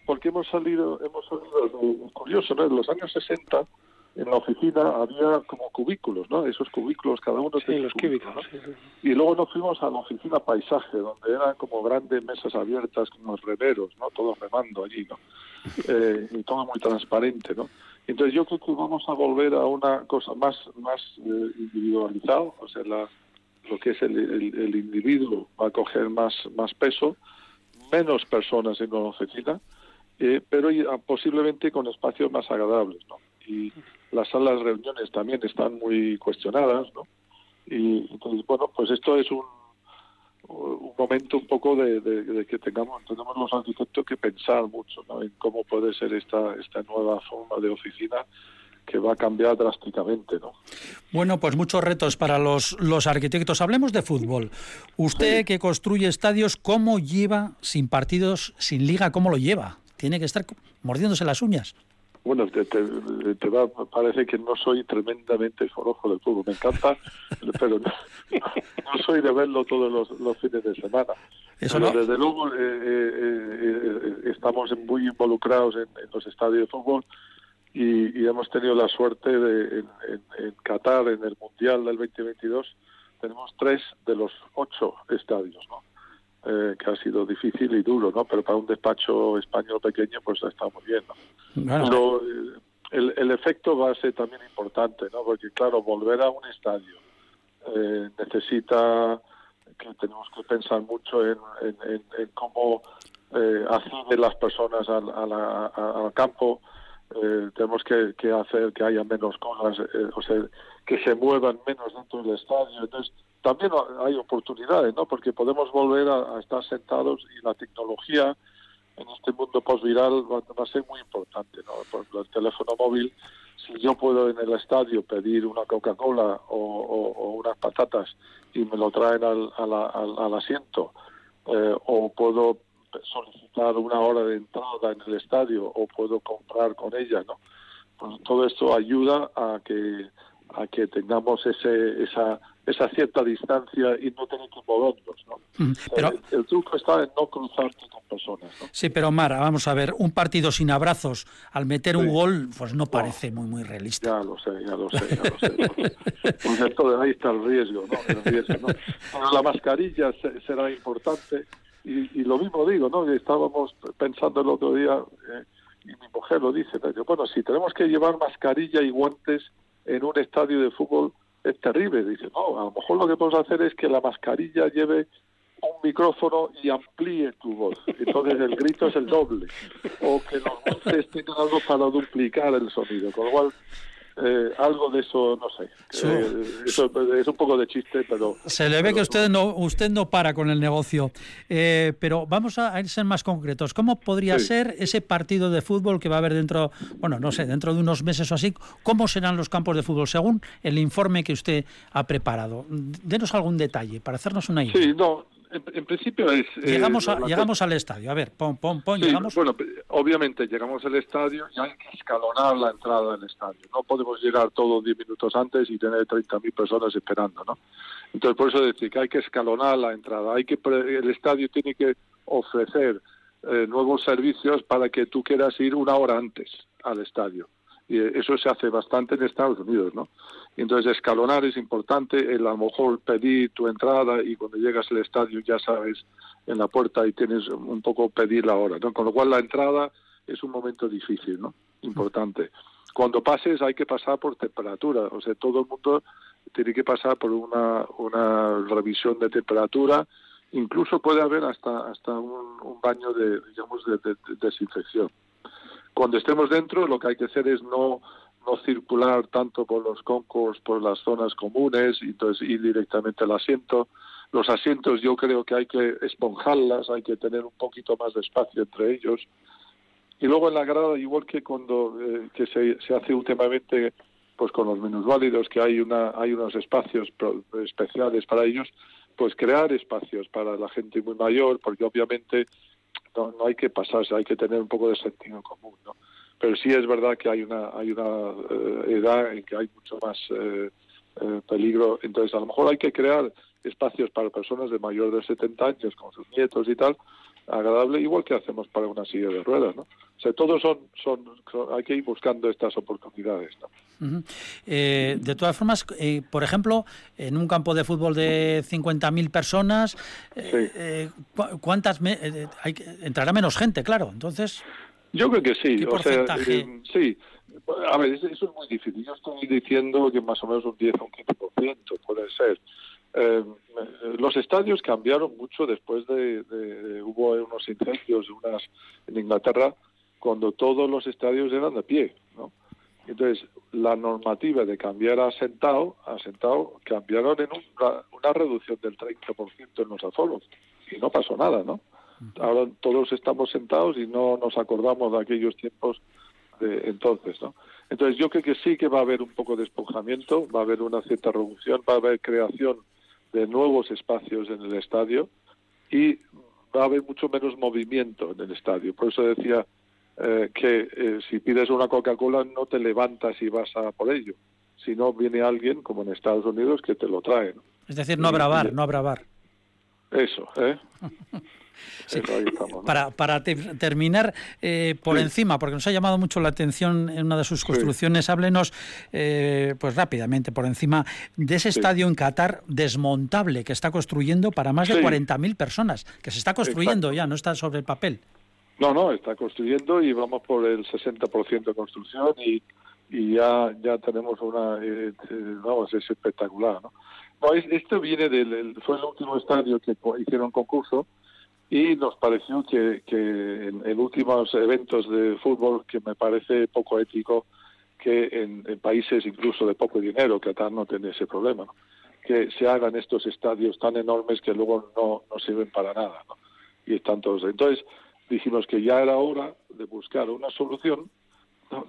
porque hemos salido, hemos salido, curioso, ¿no? En los años 60 en la oficina había como cubículos, ¿no? Esos cubículos, cada uno sí, los cubículos. Y luego nos fuimos a la oficina paisaje, donde eran como grandes mesas abiertas, como remeros, ¿no? Todos remando allí, ¿no? (laughs) Eh, y todo muy transparente, ¿no? Entonces yo creo que vamos a volver a una cosa más más eh, individualizado, o sea, la, lo que es el, el, individuo va a coger más más peso, menos personas en una oficina, eh, pero posiblemente con espacios más agradables, ¿no? Y las salas de reuniones también están muy cuestionadas, ¿no? Y entonces, bueno, pues esto es un, un momento un poco de, que tengamos, tenemos los arquitectos que pensar mucho ¿no? en cómo puede ser esta, esta nueva forma de oficina que va a cambiar drásticamente, ¿no? Bueno, pues muchos retos para los, los arquitectos. Hablemos de fútbol. Usted que construye estadios, ¿cómo lleva sin partidos, sin liga, cómo lo lleva? Tiene que estar mordiéndose las uñas. Bueno, te, te, va, parece que no soy tremendamente forojo del fútbol. Me encanta, pero (laughs) no, soy de verlo todos los, fines de semana. ¿Eso pero desde luego eh, eh, eh, estamos muy involucrados en, los estadios de fútbol y, hemos tenido la suerte de en, en, Qatar, en el Mundial del 2022, tenemos tres de los ocho estadios, ¿no? Eh, que ha sido difícil y duro, ¿no? Pero para un despacho español pequeño, pues ha estado muy bien, ¿no? Pero eh, el, el, efecto va a ser también importante, ¿no? Porque, claro, volver a un estadio eh, necesita que tenemos que pensar mucho en, en, cómo eh, acceden las personas al, al campo, eh, tenemos que, que, hacer que haya menos cosas, o sea, que se muevan menos dentro del estadio. Entonces, también hay oportunidades, ¿no? Porque podemos volver a, estar sentados y la tecnología en este mundo postviral va, va a ser muy importante, ¿no? Por el teléfono móvil, si yo puedo en el estadio pedir una Coca-Cola o, unas patatas y me lo traen al, al, asiento, eh, o puedo solicitar una hora de entrada en el estadio o puedo comprar con ella, ¿no? Pues todo esto ayuda a que a que tengamos ese esa esa cierta distancia y no tener que movernos. ¿no? Mm, pero, el, truco está en no cruzarte con personas. ¿no? Sí, pero Mara, vamos a ver, un partido sin abrazos al meter un gol, pues no parece muy muy realista. Ya lo sé, ya lo sé, ya lo sé. (laughs) Entonces, ahí está el riesgo, ¿no? El riesgo, ¿no? Pero la mascarilla será importante y, y, lo mismo digo, ¿no? Estábamos pensando el otro día, eh, y mi mujer lo dice, bueno, si tenemos que llevar mascarilla y guantes en un estadio de fútbol, es terrible. Dice, no, a lo mejor lo que podemos hacer es que la mascarilla lleve un micrófono y amplíe tu voz. Entonces el grito es el doble. O que los voces tengan algo para duplicar el sonido. Con lo cual, eh, algo de eso, no sé. Eh, eso es un poco de chiste, pero... Se le ve que usted no, usted no para con el negocio. Eh, pero vamos a, ser más concretos. ¿Cómo podría ser ese partido de fútbol que va a haber dentro, bueno, no sé, dentro de unos meses o así? ¿Cómo serán los campos de fútbol según el informe que usted ha preparado? Denos algún detalle para hacernos una idea. Sí, no, en, principio es... Eh, llegamos, llegamos al estadio, a ver, pon, pon, pon, llegamos... Bueno, obviamente llegamos al estadio y hay que escalonar la entrada del estadio. No podemos llegar todos 10 minutos antes y tener 30.000 personas esperando, ¿no? Entonces, por eso decir que hay que escalonar la entrada. Hay que El estadio tiene que ofrecer eh, nuevos servicios para que tú quieras ir una hora antes al estadio. Y eso se hace bastante en Estados Unidos, ¿no? Entonces escalonar es importante, el a lo mejor pedir tu entrada y cuando llegas al estadio ya sabes en la puerta y tienes un poco pedir la hora, ¿no? Con lo cual la entrada es un momento difícil, ¿no? Importante. Cuando pases hay que pasar por temperatura, o sea, todo el mundo tiene que pasar por una, una revisión de temperatura, incluso puede haber hasta hasta un, baño de digamos de desinfección. Cuando estemos dentro, lo que hay que hacer es no no circular tanto por los concos, por las zonas comunes, y entonces ir directamente al asiento. Los asientos yo creo que hay que esponjarlas, hay que tener un poquito más de espacio entre ellos. Y luego en la grada, igual que cuando eh, que se, se hace últimamente pues con los menos válidos, que hay una hay unos espacios especiales para ellos, pues crear espacios para la gente muy mayor, porque obviamente no, no hay que pasarse, hay que tener un poco de sentido común, ¿no? Pero sí es verdad que hay una hay una eh, edad en que hay mucho más eh, eh, peligro, entonces a lo mejor hay que crear espacios para personas de mayor de 70 años con sus nietos y tal, agradable, igual que hacemos para una silla de ruedas, ¿no? O sea, todos son, son, hay que ir buscando estas oportunidades, ¿no? Eh, de todas formas, eh, por ejemplo, en un campo de fútbol de 50.000 personas, eh, ¿cuántas hay, entrará menos gente, claro? Entonces, yo creo que sí. O sea, sí. A ver, eso es muy difícil. Yo estoy diciendo que más o menos un 10 o un 15% puede ser. Los estadios cambiaron mucho después de, hubo unos incendios unas en Inglaterra cuando todos los estadios eran de pie, ¿no? Entonces, la normativa de cambiar a sentado, a sentado cambiaron en una, reducción del 30% en los aforos. Y no pasó nada, ¿no? Ahora todos estamos sentados y no nos acordamos de aquellos tiempos de entonces, ¿no? Entonces, yo creo que sí que va a haber un poco de despojamiento, va a haber una cierta reducción, va a haber creación de nuevos espacios en el estadio y va a haber mucho menos movimiento en el estadio. Por eso decía eh, que eh, si pides una Coca-Cola no te levantas y vas a por ello, sino viene alguien, como en Estados Unidos, que te lo trae. Es decir, no habrá bar, no habrá bar. Eso, ¿eh? (laughs) Para, para terminar eh, por encima, porque nos ha llamado mucho la atención en una de sus construcciones, háblenos pues rápidamente por encima de ese estadio en Qatar desmontable que está construyendo para más de 40.000 personas, que se está construyendo ya, no está sobre el papel. No, no, está construyendo y vamos por el 60% de construcción y, y ya ya tenemos una, eh, eh, vamos, es espectacular, ¿no? No, esto viene del, fue el último estadio que hicieron concurso y nos pareció que, en, últimos eventos de fútbol que me parece poco ético que en, países incluso de poco dinero, Qatar no tiene ese problema, que se hagan estos estadios tan enormes que luego no, no sirven para nada, ¿no? Y están todos. Entonces, dijimos que ya era hora de buscar una solución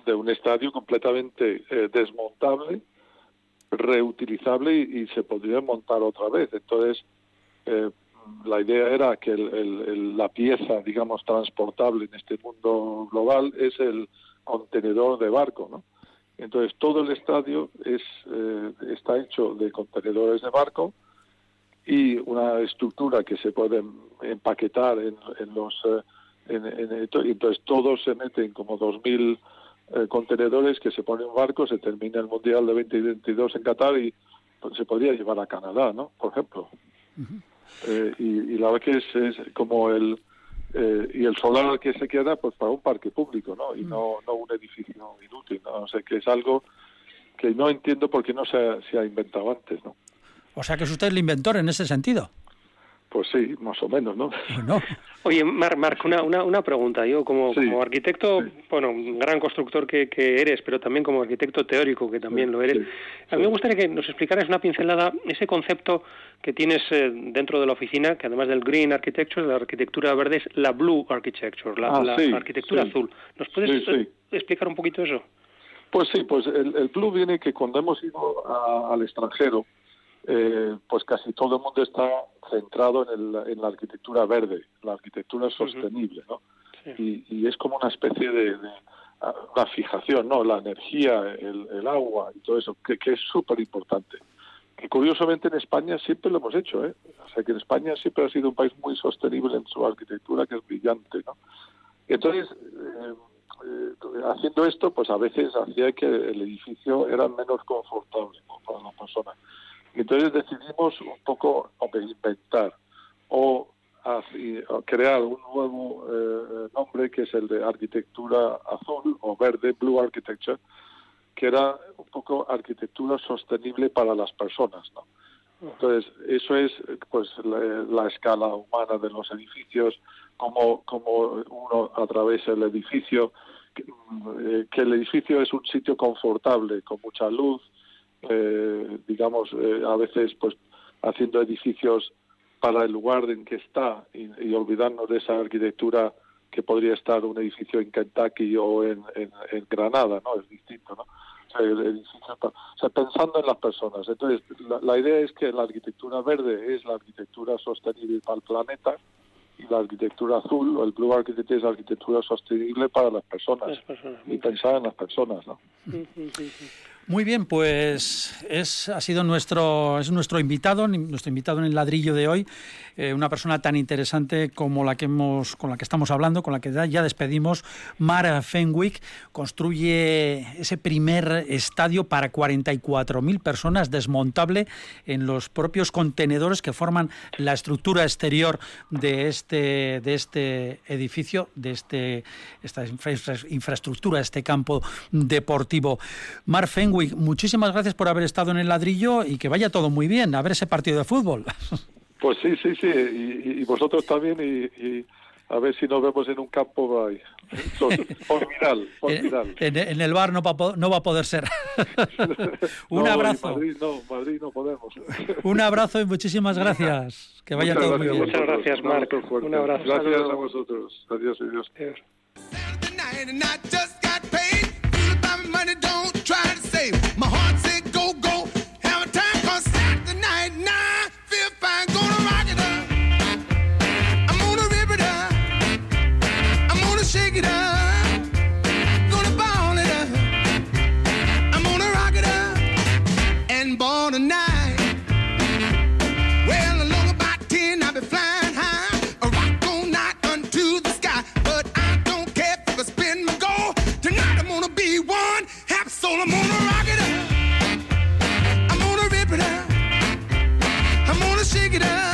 de un estadio completamente eh, desmontable, reutilizable y, se podría montar otra vez. Entonces, eh, la idea era que la pieza, digamos, transportable en este mundo global es el contenedor de barco, ¿no? Entonces, todo el estadio es, eh, está hecho de contenedores de barco y una estructura que se puede empaquetar en, los en, entonces todos se meten como 2.000 eh, contenedores que se ponen en barco, se termina el Mundial de 2022 en Qatar y se podría llevar a Canadá, ¿no? Por ejemplo. Eh, y, la verdad que es, como el... Eh, y el solar que se queda pues para un parque público, ¿no? Y no, no un edificio inútil, ¿no? O sea, que es algo que no entiendo por qué no se ha, se ha inventado antes, ¿no? O sea, que es usted el inventor en ese sentido. Pues sí, más o menos, ¿no? (laughs) Oye, Marc, Marc una, una, una, pregunta. Yo como, como arquitecto, bueno, un gran constructor que, que, eres, pero también como arquitecto teórico, que también lo eres, a mí me gustaría que nos explicaras una pincelada ese concepto que tienes eh, dentro de la oficina, que además del Green Architecture, la arquitectura verde, es la Blue Architecture, la, ah, arquitectura azul. ¿Nos puedes eh, explicar un poquito eso? Pues sí, pues el, el Blue viene que cuando hemos ido al extranjero, eh, pues casi todo el mundo está centrado en, en la arquitectura verde, la arquitectura sostenible, ¿no? Y, es como una especie de, una fijación, ¿no? La energía, el, agua y todo eso, que, es súper importante. Que curiosamente en España siempre lo hemos hecho, ¿eh? O sea, que en España siempre ha sido un país muy sostenible en su arquitectura, que es brillante, ¿no? Entonces, eh, eh, haciendo esto, pues a veces hacía que el edificio era menos confortable para las personas. Entonces decidimos un poco inventar o, crear un nuevo eh, nombre que es el de arquitectura azul o verde, Blue Architecture, que era un poco arquitectura sostenible para las personas. Entonces, eso es pues la, escala humana de los edificios, como, como uno atraviesa el edificio, que, eh, que, el edificio es un sitio confortable, con mucha luz, eh, digamos, eh, a veces pues haciendo edificios para el lugar en que está y, olvidarnos de esa arquitectura que podría estar un edificio en Kentucky o en, en, Granada, ¿no? Es distinto, ¿no? O sea, pensando en las personas. Entonces, la, idea es que la arquitectura verde es la arquitectura sostenible para el planeta y la arquitectura azul o el blue architecture es la arquitectura sostenible para las personas, y pensar en las personas, ¿no? Muy bien, pues es, ha sido nuestro, es nuestro invitado, nuestro invitado en el ladrillo de hoy, eh, una persona tan interesante como la que hemos, con la que estamos hablando, con la que ya despedimos, Mara Fenwick, construye ese primer estadio para 44.000 personas desmontable en los propios contenedores que forman la estructura exterior de este, de este edificio, de este, esta infraestructura, este campo deportivo. Mar Fenwick, muchísimas gracias por haber estado en el ladrillo y que vaya todo muy bien, a ver ese partido de fútbol. (laughs) Pues sí, sí, sí, y, vosotros también, y, a ver si nos vemos en un campo ahí. (laughs) Formigal, En, el bar no va, no va a poder ser. (laughs) un abrazo. Madrid no, Madrid no podemos. un abrazo y muchísimas gracias. Que vaya todo muy bien. Muchas gracias, Marco. Un abrazo. Gracias a vosotros. Adiós, adiós. My heart said go, go. it out.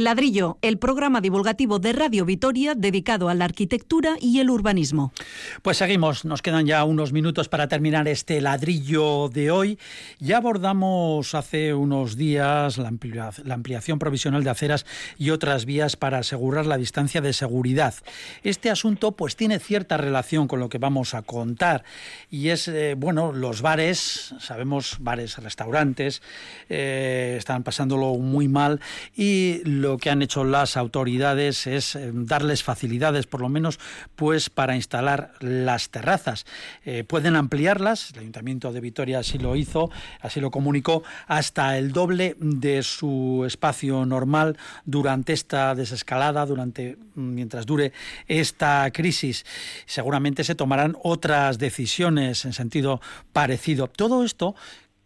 El ladrillo, el programa divulgativo de Radio Vitoria dedicado a la arquitectura y el urbanismo. Pues seguimos, nos quedan ya unos minutos para terminar este ladrillo de hoy. Ya abordamos hace unos días la, ampliación provisional de aceras y otras vías para asegurar la distancia de seguridad. Este asunto pues tiene cierta relación con lo que vamos a contar y es, eh, bueno, los bares, sabemos, bares, restaurantes, eh, están pasándolo muy mal y lo que han hecho las autoridades es eh, darles facilidades, por lo menos, pues para instalar las terrazas. Eh, pueden ampliarlas, el Ayuntamiento de Vitoria así lo hizo, así lo comunicó, hasta el doble de su espacio normal durante esta desescalada, durante mientras dure esta crisis. Seguramente se tomarán otras decisiones en sentido parecido. Todo esto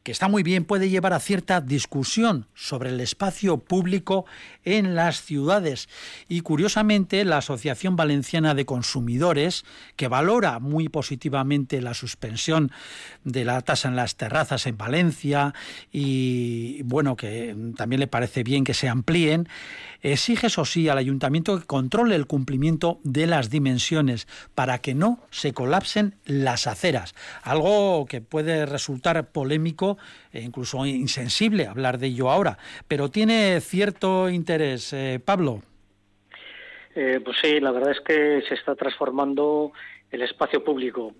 que está muy bien, puede llevar a cierta discusión sobre el espacio público en las ciudades. Y curiosamente, la Asociación Valenciana de Consumidores, que valora muy positivamente la suspensión de la tasa en las terrazas en Valencia y, bueno, que también le parece bien que se amplíen, exige, eso sí, al ayuntamiento que controle el cumplimiento de las dimensiones para que no se colapsen las aceras. Algo que puede resultar polémico incluso insensible hablar de ello ahora, pero tiene cierto interés. Eh, Pablo. Eh, pues sí, la verdad es que se está transformando el espacio público.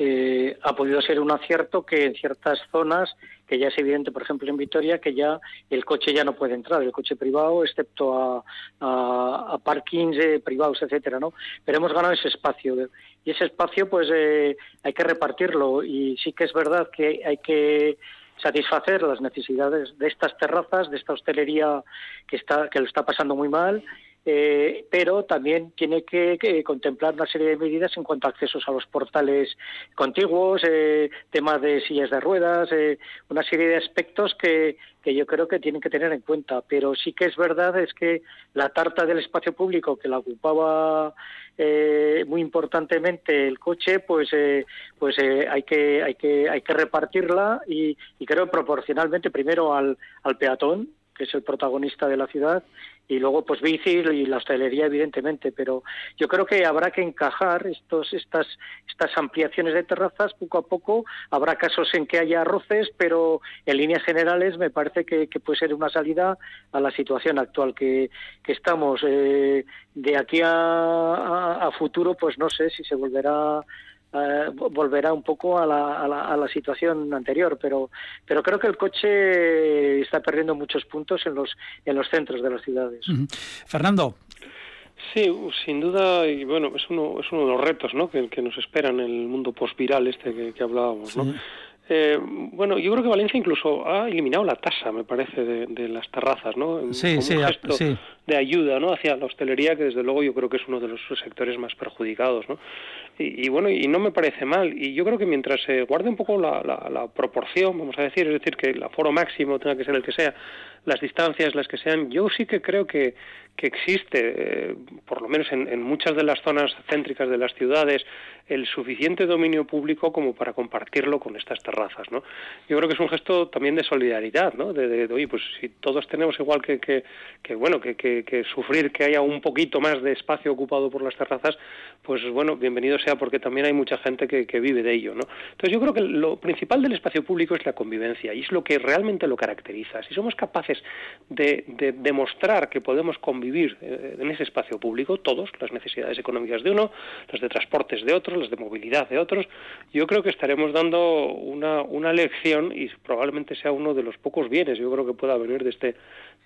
Eh, ha podido ser un acierto que en ciertas zonas, que ya es evidente, por ejemplo en Vitoria, que ya el coche ya no puede entrar, el coche privado, excepto a, parkings privados, etcétera, ¿no? Pero hemos ganado ese espacio y ese espacio, pues hay que repartirlo y sí que es verdad que hay que satisfacer las necesidades de estas terrazas, de esta hostelería que está que lo está pasando muy mal, eh, pero también tiene que, contemplar una serie de medidas en cuanto a accesos a los portales contiguos, eh, temas de sillas de ruedas, eh, una serie de aspectos que, que yo creo que tienen que tener en cuenta. Pero sí que es verdad es que la tarta del espacio público que la ocupaba eh, muy importantemente el coche, pues eh, pues eh, hay que hay que hay que repartirla y, y creo proporcionalmente primero al, al peatón que es el protagonista de la ciudad, y luego pues bici y la hostelería evidentemente, pero yo creo que habrá que encajar estos estas estas ampliaciones de terrazas poco a poco, habrá casos en que haya roces, pero en líneas generales me parece que, puede ser una salida a la situación actual que, que estamos. Eh, de aquí a, a, futuro, pues no sé si se volverá volverá un poco a la, a, la, situación anterior, pero, pero creo que el coche está perdiendo muchos puntos en los, en los centros de las ciudades. Fernando. Sí, sin duda, y bueno, es uno, es uno de los retos ¿no? que, que nos esperan en el mundo postviral este que, que hablábamos. ¿no? Eh, bueno, yo creo que Valencia incluso ha eliminado la tasa, me parece, de, las terrazas, ¿no? Sí, sí, sí, de ayuda, ¿no? Hacia la hostelería, que desde luego yo creo que es uno de los sectores más perjudicados, ¿no? Y, bueno, y no me parece mal. Y yo creo que mientras se guarde un poco la, la, proporción, vamos a decir, es decir, que el aforo máximo tenga que ser el que sea, las distancias las que sean, yo sí que creo que, que existe, eh, por lo menos en, muchas de las zonas céntricas de las ciudades, el suficiente dominio público como para compartirlo con estas terrazas, ¿no? Yo creo que es un gesto también de solidaridad, ¿no? De, de, oye, pues si todos tenemos igual que, que, que bueno, que, que, sufrir que haya un poquito más de espacio ocupado por las terrazas, pues bueno, bienvenido sea porque también hay mucha gente que, que vive de ello, ¿no? Entonces yo creo que lo principal del espacio público es la convivencia y es lo que realmente lo caracteriza. Si somos capaces de, de demostrar que podemos convivir eh, en ese espacio público, todos, las necesidades económicas de uno, las de transportes de otros, las de movilidad de otros, yo creo que estaremos dando una, una lección y probablemente sea uno de los pocos bienes, yo creo que pueda venir de este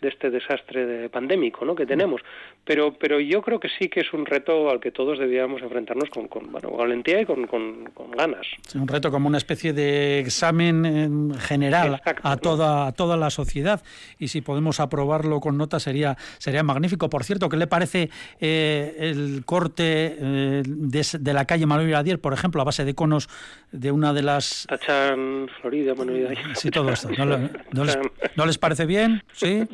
de este desastre de pandémico ¿no? que tenemos. Pero, pero yo creo que sí que es un reto al que todos debíamos enfrentarnos con, con valentía y con, con, ganas. Es un reto como una especie de examen general a, toda, a toda la sociedad y si podemos aprobarlo con nota sería, sería magnífico. Por cierto, ¿qué le parece eh, el corte eh, de, la calle Manuel Adier, por ejemplo, a base de conos de una de las... Tachan, Florida, Manuel Sí, todo esto. ¿No, les, ¿No les parece bien? ¿Sí?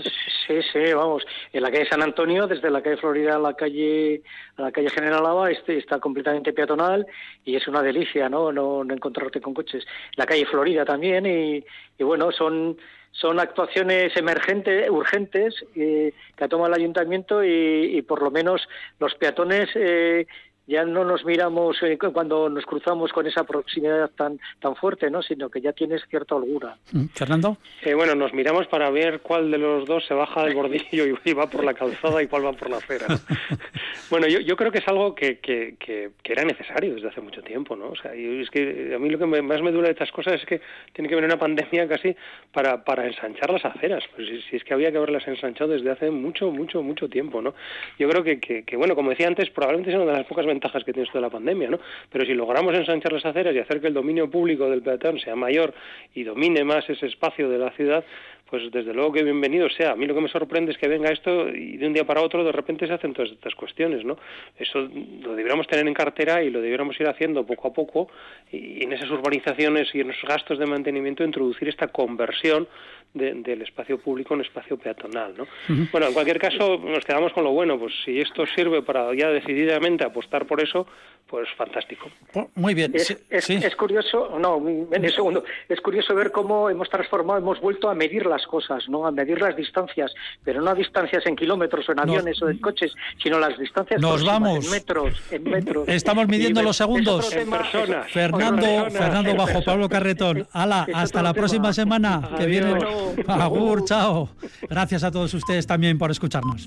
Sí, sí, vamos. En la calle San Antonio, desde la calle Florida a la calle a la calle General Lava, este está completamente peatonal y es una delicia, ¿no? No, encontrarte con coches. La calle Florida también y, y bueno, son son actuaciones emergentes, urgentes, eh, que ha tomado el ayuntamiento y, y, por lo menos los peatones eh, ya no nos miramos eh, cuando nos cruzamos con esa proximidad tan tan fuerte, ¿no? Sino que ya tienes cierta holgura. Mm, Fernando. Eh, bueno, nos miramos para ver cuál de los dos se baja del bordillo y va por la calzada y cuál va por la acera. (laughs) bueno, yo, yo creo que es algo que, que, que, era necesario desde hace mucho tiempo, ¿no? O sea, es que a mí lo que más me duele de estas cosas es que tiene que venir una pandemia casi para, para ensanchar las aceras. Pues si, es que había que haberlas ensanchado desde hace mucho, mucho, mucho tiempo, ¿no? Yo creo que, que, bueno, como decía antes, probablemente es una de las pocas ventajas que tiene esto de la pandemia, ¿no? Pero si logramos ensanchar las aceras y hacer que el dominio público del peatón sea mayor y domine más ese espacio de la ciudad, pues desde luego que bienvenido sea. A mí lo que me sorprende es que venga esto y de un día para otro de repente se hacen todas estas cuestiones, ¿no? Eso lo debiéramos tener en cartera y lo debiéramos ir haciendo poco a poco y en esas urbanizaciones y en los gastos de mantenimiento introducir esta conversión del espacio público en espacio peatonal, ¿no? Bueno, en cualquier caso nos quedamos con lo bueno, pues si esto sirve para ya decididamente apostar por eso, pues fantástico. Oh, muy bien. Es, es, curioso, no, en un segundo, es curioso ver cómo hemos transformado, hemos vuelto a medir las cosas, ¿no? A medir las distancias, pero no a distancias en kilómetros o en aviones o en coches, sino las distancias nos vamos. en metros, en metros. (laughs) Estamos midiendo los segundos. En persona. Fernando, Fernando bajo Pablo Carretón. Ala, hasta la próxima semana que viene. Agur, chao. Gracias a todos ustedes también por escucharnos.